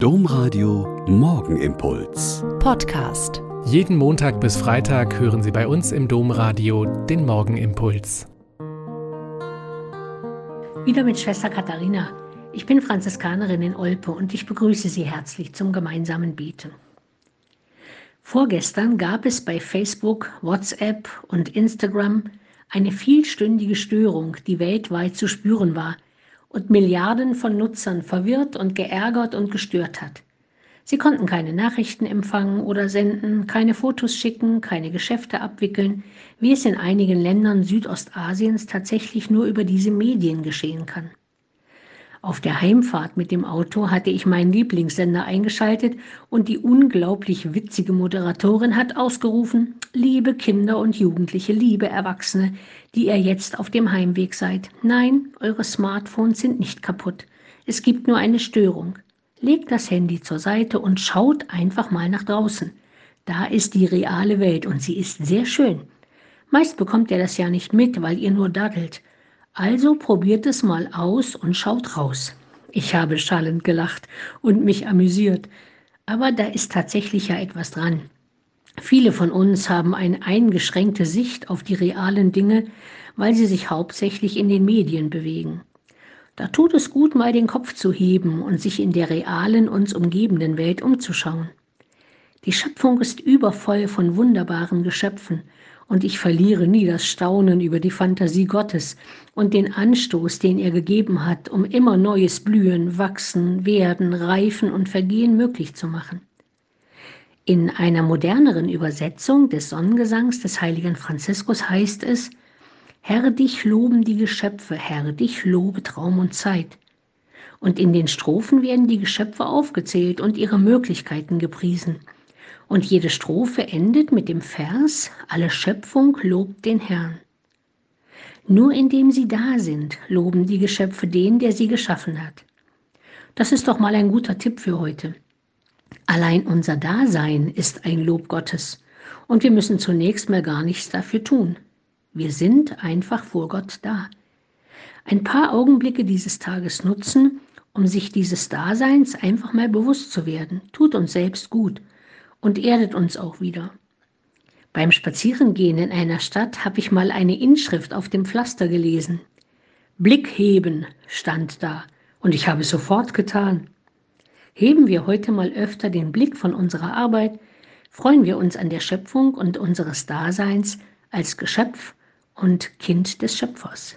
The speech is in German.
Domradio Morgenimpuls. Podcast. Jeden Montag bis Freitag hören Sie bei uns im Domradio den Morgenimpuls. Wieder mit Schwester Katharina. Ich bin Franziskanerin in Olpe und ich begrüße Sie herzlich zum gemeinsamen Beten. Vorgestern gab es bei Facebook, WhatsApp und Instagram eine vielstündige Störung, die weltweit zu spüren war – und Milliarden von Nutzern verwirrt und geärgert und gestört hat. Sie konnten keine Nachrichten empfangen oder senden, keine Fotos schicken, keine Geschäfte abwickeln, wie es in einigen Ländern Südostasiens tatsächlich nur über diese Medien geschehen kann. Auf der Heimfahrt mit dem Auto hatte ich meinen Lieblingssender eingeschaltet und die unglaublich witzige Moderatorin hat ausgerufen, liebe Kinder und Jugendliche, liebe Erwachsene, die ihr jetzt auf dem Heimweg seid. Nein, eure Smartphones sind nicht kaputt. Es gibt nur eine Störung. Legt das Handy zur Seite und schaut einfach mal nach draußen. Da ist die reale Welt und sie ist sehr schön. Meist bekommt ihr das ja nicht mit, weil ihr nur daddelt. Also probiert es mal aus und schaut raus. Ich habe schallend gelacht und mich amüsiert. Aber da ist tatsächlich ja etwas dran. Viele von uns haben eine eingeschränkte Sicht auf die realen Dinge, weil sie sich hauptsächlich in den Medien bewegen. Da tut es gut, mal den Kopf zu heben und sich in der realen, uns umgebenden Welt umzuschauen. Die Schöpfung ist übervoll von wunderbaren Geschöpfen, und ich verliere nie das Staunen über die Fantasie Gottes und den Anstoß, den er gegeben hat, um immer neues Blühen, Wachsen, Werden, Reifen und Vergehen möglich zu machen. In einer moderneren Übersetzung des Sonnengesangs des heiligen Franziskus heißt es, Herr, dich loben die Geschöpfe, Herr, dich lobet Raum und Zeit. Und in den Strophen werden die Geschöpfe aufgezählt und ihre Möglichkeiten gepriesen. Und jede Strophe endet mit dem Vers, alle Schöpfung lobt den Herrn. Nur indem sie da sind, loben die Geschöpfe den, der sie geschaffen hat. Das ist doch mal ein guter Tipp für heute. Allein unser Dasein ist ein Lob Gottes und wir müssen zunächst mal gar nichts dafür tun. Wir sind einfach vor Gott da. Ein paar Augenblicke dieses Tages nutzen, um sich dieses Daseins einfach mal bewusst zu werden, tut uns selbst gut und erdet uns auch wieder. Beim Spazierengehen in einer Stadt habe ich mal eine Inschrift auf dem Pflaster gelesen. Blick heben stand da und ich habe es sofort getan. Heben wir heute mal öfter den Blick von unserer Arbeit, freuen wir uns an der Schöpfung und unseres Daseins als Geschöpf und Kind des Schöpfers.